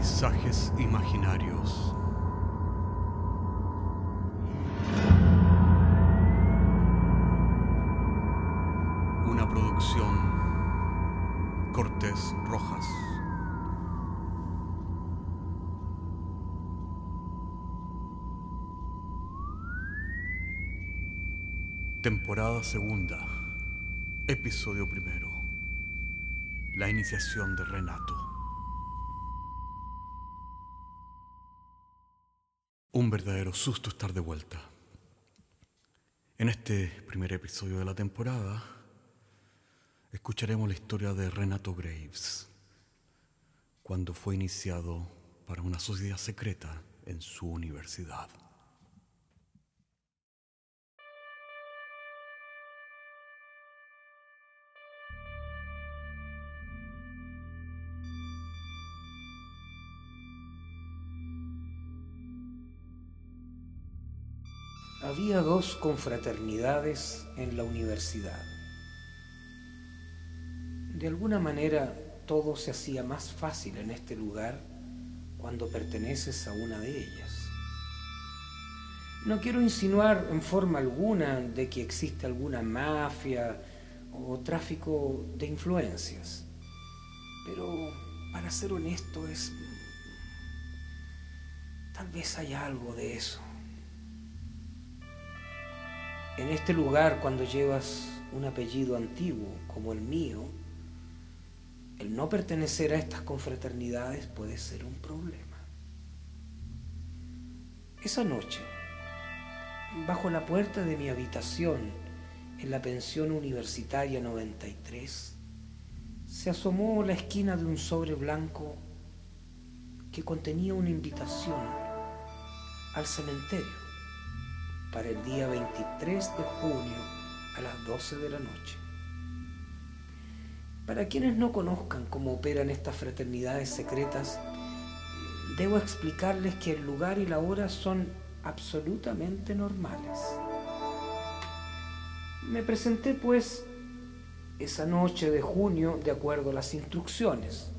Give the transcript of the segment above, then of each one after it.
Paisajes imaginarios. Una producción Cortés Rojas. Temporada segunda. Episodio primero. La iniciación de Renato. Un verdadero susto estar de vuelta. En este primer episodio de la temporada escucharemos la historia de Renato Graves, cuando fue iniciado para una sociedad secreta en su universidad. Había dos confraternidades en la universidad. De alguna manera todo se hacía más fácil en este lugar cuando perteneces a una de ellas. No quiero insinuar en forma alguna de que existe alguna mafia o tráfico de influencias, pero para ser honesto es... tal vez haya algo de eso. En este lugar, cuando llevas un apellido antiguo como el mío, el no pertenecer a estas confraternidades puede ser un problema. Esa noche, bajo la puerta de mi habitación en la pensión universitaria 93, se asomó la esquina de un sobre blanco que contenía una invitación al cementerio para el día 23 de junio a las 12 de la noche. Para quienes no conozcan cómo operan estas fraternidades secretas, debo explicarles que el lugar y la hora son absolutamente normales. Me presenté pues esa noche de junio de acuerdo a las instrucciones.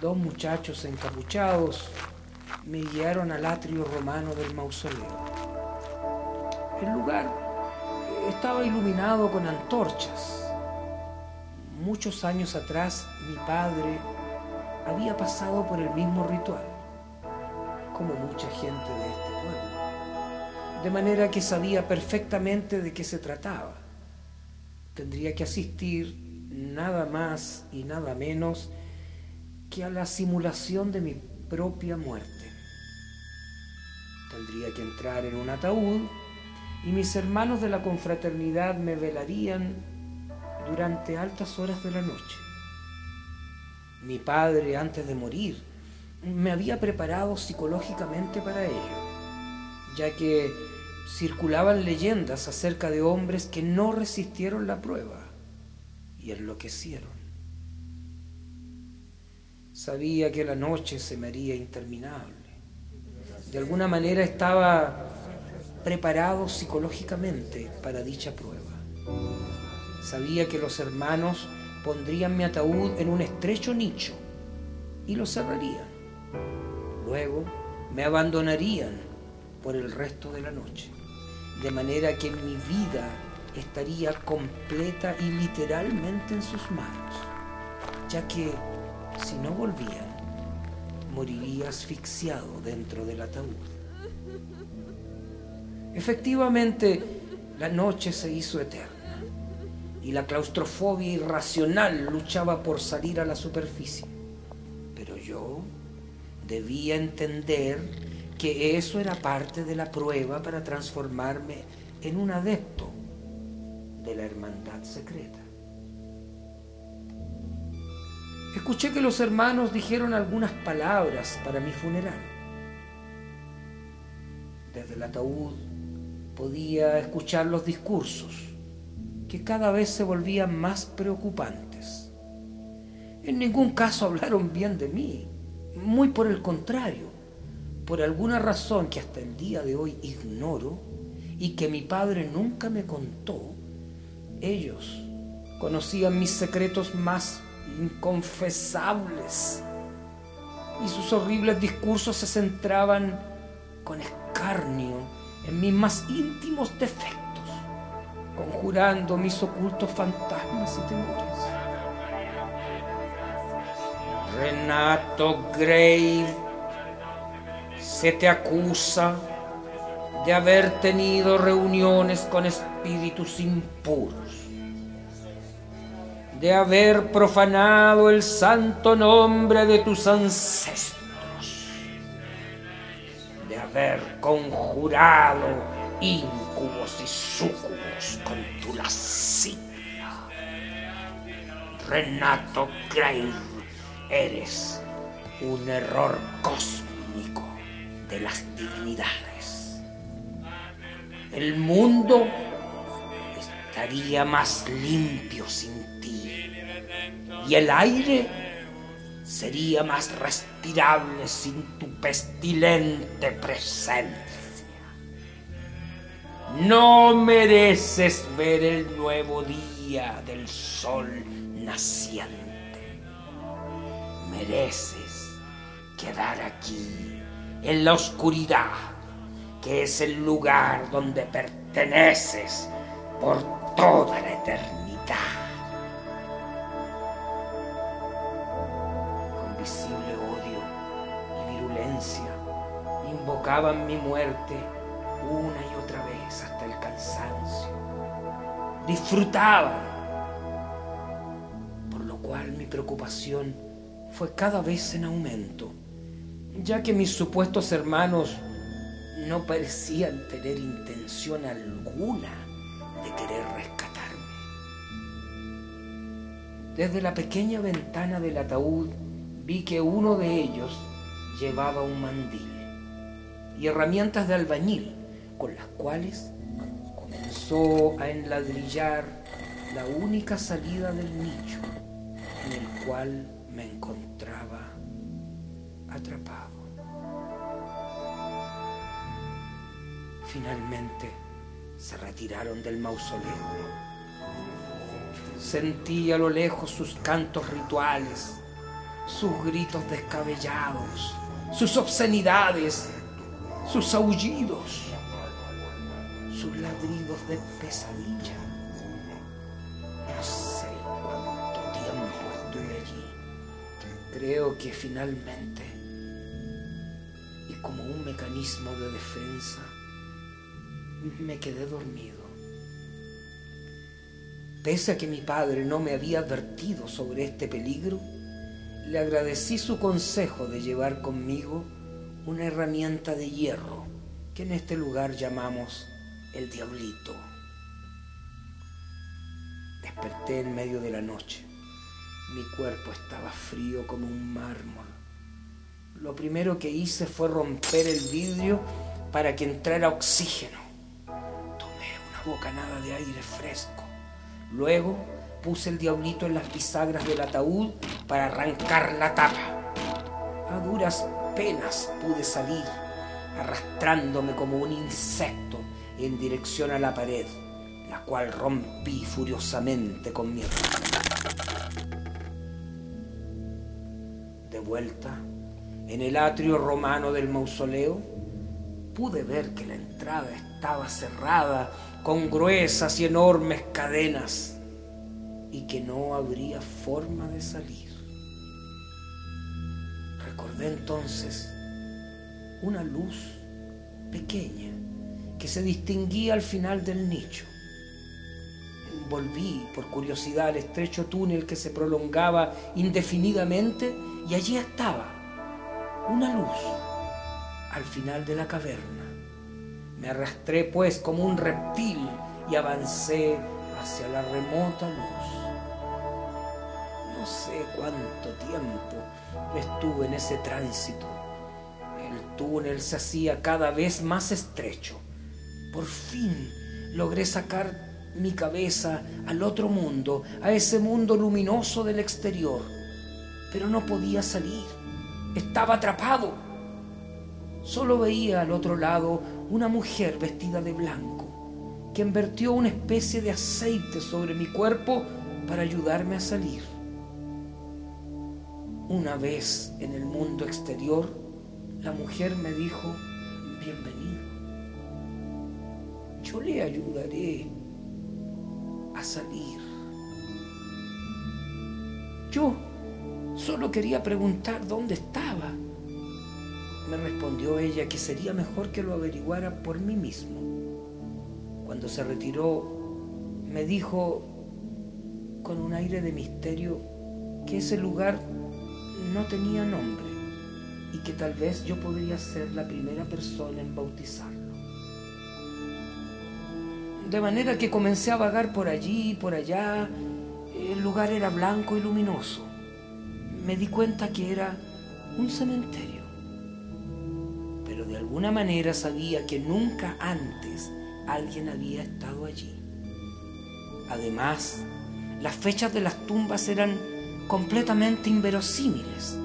Dos muchachos encapuchados me guiaron al atrio romano del mausoleo. El lugar estaba iluminado con antorchas. Muchos años atrás mi padre había pasado por el mismo ritual, como mucha gente de este pueblo, de manera que sabía perfectamente de qué se trataba. Tendría que asistir nada más y nada menos que a la simulación de mi propia muerte. Tendría que entrar en un ataúd y mis hermanos de la confraternidad me velarían durante altas horas de la noche. Mi padre, antes de morir, me había preparado psicológicamente para ello, ya que circulaban leyendas acerca de hombres que no resistieron la prueba y enloquecieron. Sabía que la noche se me haría interminable. De alguna manera estaba preparado psicológicamente para dicha prueba. Sabía que los hermanos pondrían mi ataúd en un estrecho nicho y lo cerrarían. Luego me abandonarían por el resto de la noche, de manera que mi vida estaría completa y literalmente en sus manos, ya que si no volvían, moriría asfixiado dentro del ataúd. Efectivamente, la noche se hizo eterna y la claustrofobia irracional luchaba por salir a la superficie. Pero yo debía entender que eso era parte de la prueba para transformarme en un adepto de la hermandad secreta. Escuché que los hermanos dijeron algunas palabras para mi funeral. Desde el ataúd podía escuchar los discursos, que cada vez se volvían más preocupantes. En ningún caso hablaron bien de mí, muy por el contrario, por alguna razón que hasta el día de hoy ignoro y que mi padre nunca me contó, ellos conocían mis secretos más inconfesables. y sus horribles discursos se centraban con escarnio en mis más íntimos defectos, conjurando mis ocultos fantasmas y temores. Renato Grave, se te acusa de haber tenido reuniones con espíritus impuros, de haber profanado el santo nombre de tus ancestros, de haber conjurado íncubos y súcubos con tu lascivia. Renato Grave Eres un error cósmico de las divinidades. El mundo estaría más limpio sin ti. Y el aire sería más respirable sin tu pestilente presencia. No mereces ver el nuevo día del sol naciente mereces quedar aquí, en la oscuridad, que es el lugar donde perteneces por toda la eternidad. Odio y virulencia invocaban mi muerte una y otra vez hasta el cansancio. Disfrutaban, por lo cual mi preocupación fue cada vez en aumento, ya que mis supuestos hermanos no parecían tener intención alguna de querer rescatarme. Desde la pequeña ventana del ataúd vi que uno de ellos llevaba un mandil y herramientas de albañil con las cuales comenzó a enladrillar la única salida del nicho en el cual me encontraba atrapado. Finalmente se retiraron del mausoleo. Sentí a lo lejos sus cantos rituales, sus gritos descabellados, sus obscenidades, sus aullidos, sus ladridos de pesadilla. Creo que finalmente, y como un mecanismo de defensa, me quedé dormido. Pese a que mi padre no me había advertido sobre este peligro, le agradecí su consejo de llevar conmigo una herramienta de hierro que en este lugar llamamos el diablito. Desperté en medio de la noche mi cuerpo estaba frío como un mármol. Lo primero que hice fue romper el vidrio para que entrara oxígeno. Tomé una bocanada de aire fresco. Luego puse el diablito en las bisagras del ataúd para arrancar la tapa. A duras penas pude salir, arrastrándome como un insecto en dirección a la pared, la cual rompí furiosamente con mi vuelta, en el atrio romano del mausoleo, pude ver que la entrada estaba cerrada con gruesas y enormes cadenas y que no habría forma de salir. Recordé entonces una luz pequeña que se distinguía al final del nicho. Volví por curiosidad al estrecho túnel que se prolongaba indefinidamente y allí estaba una luz al final de la caverna. Me arrastré pues como un reptil y avancé hacia la remota luz. No sé cuánto tiempo estuve en ese tránsito. El túnel se hacía cada vez más estrecho. Por fin logré sacar mi cabeza al otro mundo, a ese mundo luminoso del exterior pero no podía salir. Estaba atrapado. Solo veía al otro lado una mujer vestida de blanco, que vertió una especie de aceite sobre mi cuerpo para ayudarme a salir. Una vez en el mundo exterior, la mujer me dijo, bienvenido. Yo le ayudaré a salir. Yo solo quería preguntar dónde estaba. Me respondió ella que sería mejor que lo averiguara por mí mismo. Cuando se retiró, me dijo con un aire de misterio que ese lugar no tenía nombre y que tal vez yo podría ser la primera persona en bautizarlo. De manera que comencé a vagar por allí y por allá. El lugar era blanco y luminoso. Me di cuenta que era un cementerio. Pero de alguna manera sabía que nunca antes alguien había estado allí. Además, las fechas de las tumbas eran completamente inverosímiles,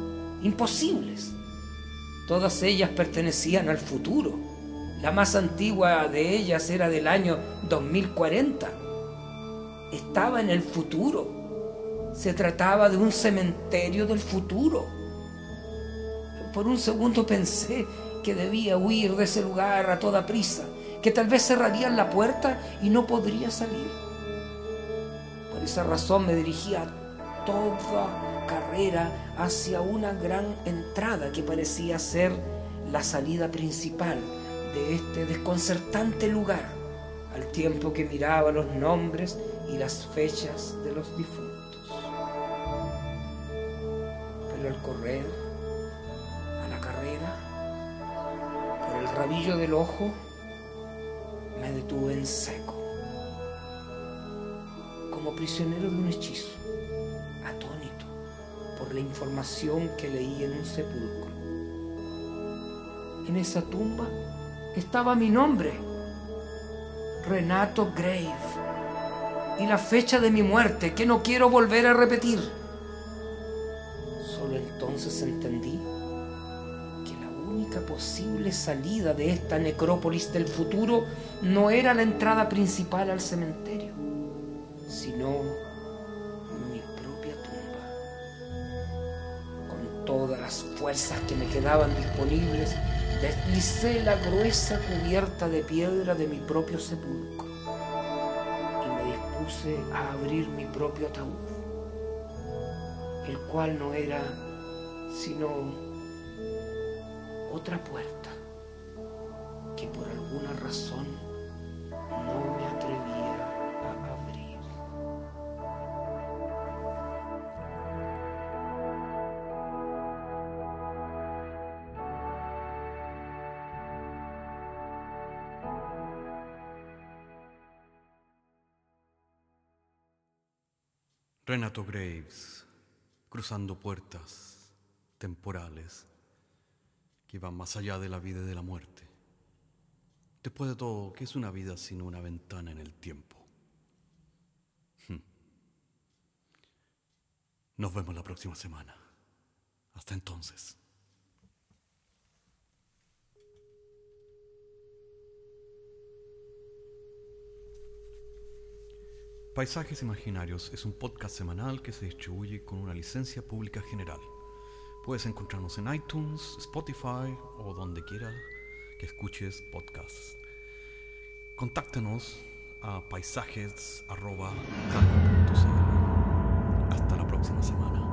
imposibles. Todas ellas pertenecían al futuro. La más antigua de ellas era del año 2040. Estaba en el futuro. Se trataba de un cementerio del futuro. Por un segundo pensé que debía huir de ese lugar a toda prisa, que tal vez cerrarían la puerta y no podría salir. Por esa razón me dirigía toda carrera hacia una gran entrada que parecía ser la salida principal de este desconcertante lugar, al tiempo que miraba los nombres y las fechas de los difuntos. Pero al correr, a la carrera, por el rabillo del ojo, detuve en seco, como prisionero de un hechizo por la información que leí en un sepulcro. En esa tumba estaba mi nombre, Renato Grave, y la fecha de mi muerte que no quiero volver a repetir. Solo entonces entendí posible salida de esta necrópolis del futuro no era la entrada principal al cementerio, sino todas las fuerzas que me quedaban disponibles, deslicé la gruesa cubierta de piedra de mi propio sepulcro y me dispuse a abrir mi propio ataúd, el cual no era sino otra puerta que por alguna razón no me atrevía a abrir. Renato Graves, cruzando puertas temporales que van más allá de la vida y de la muerte. Después de todo, ¿qué es una vida sino una ventana en el tiempo? Hmm. Nos vemos la próxima semana. Hasta entonces. Paisajes Imaginarios es un podcast semanal que se distribuye con una licencia pública general. Puedes encontrarnos en iTunes, Spotify o donde quiera que escuches podcasts. Contáctenos a paisajes.caco.cl. Hasta la próxima semana.